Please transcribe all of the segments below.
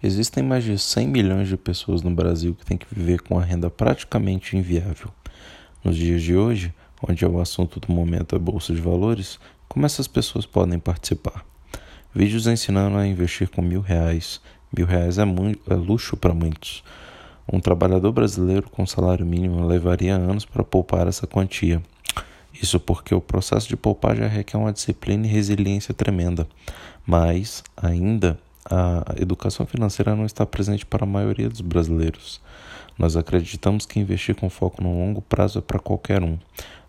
Existem mais de 100 milhões de pessoas no Brasil que têm que viver com a renda praticamente inviável. Nos dias de hoje, onde é o assunto do momento a bolsa de valores, como essas pessoas podem participar? Vídeos ensinando a investir com mil reais. Mil reais é, muito, é luxo para muitos. Um trabalhador brasileiro com salário mínimo levaria anos para poupar essa quantia. Isso porque o processo de poupar já requer uma disciplina e resiliência tremenda. Mas, ainda, a educação financeira não está presente para a maioria dos brasileiros. Nós acreditamos que investir com foco no longo prazo é para qualquer um.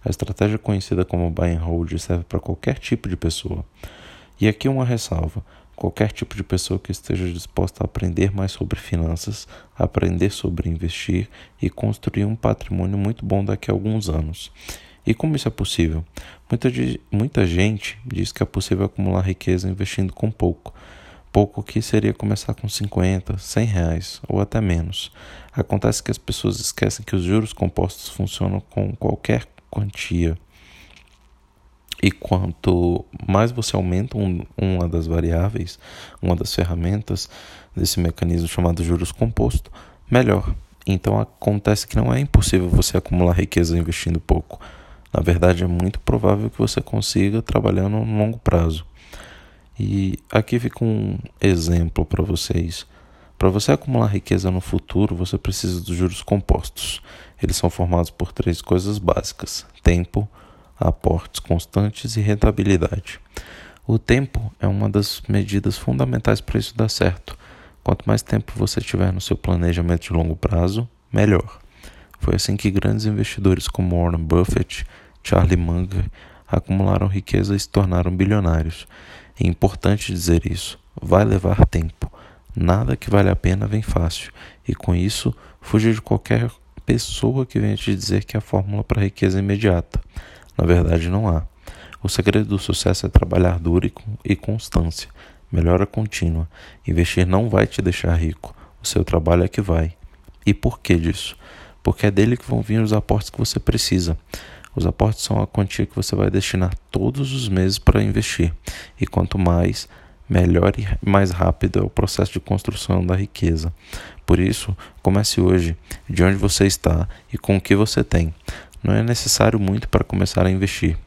A estratégia conhecida como buy and hold serve para qualquer tipo de pessoa. E aqui uma ressalva: qualquer tipo de pessoa que esteja disposta a aprender mais sobre finanças, aprender sobre investir e construir um patrimônio muito bom daqui a alguns anos. E como isso é possível? Muita, muita gente diz que é possível acumular riqueza investindo com pouco pouco que seria começar com 50, 100 reais ou até menos. Acontece que as pessoas esquecem que os juros compostos funcionam com qualquer quantia. E quanto mais você aumenta um, uma das variáveis, uma das ferramentas desse mecanismo chamado juros composto, melhor. Então acontece que não é impossível você acumular riqueza investindo pouco. Na verdade, é muito provável que você consiga trabalhando no longo prazo. E aqui fica um exemplo para vocês. Para você acumular riqueza no futuro, você precisa dos juros compostos. Eles são formados por três coisas básicas: tempo, aportes constantes e rentabilidade. O tempo é uma das medidas fundamentais para isso dar certo. Quanto mais tempo você tiver no seu planejamento de longo prazo, melhor. Foi assim que grandes investidores como Warren Buffett, Charlie Munger acumularam riqueza e se tornaram bilionários. É importante dizer isso. Vai levar tempo. Nada que vale a pena vem fácil. E com isso, fuja de qualquer pessoa que venha te dizer que a fórmula para riqueza é imediata. Na verdade, não há. O segredo do sucesso é trabalhar duro e constância. Melhora contínua. Investir não vai te deixar rico. O seu trabalho é que vai. E por que disso? Porque é dele que vão vir os aportes que você precisa. Os aportes são a quantia que você vai destinar todos os meses para investir. E quanto mais, melhor e mais rápido é o processo de construção da riqueza. Por isso, comece hoje, de onde você está e com o que você tem. Não é necessário muito para começar a investir.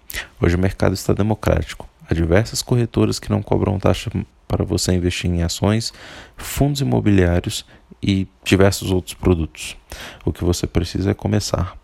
Hoje o mercado está democrático. Há diversas corretoras que não cobram taxa para você investir em ações, fundos imobiliários e diversos outros produtos. O que você precisa é começar.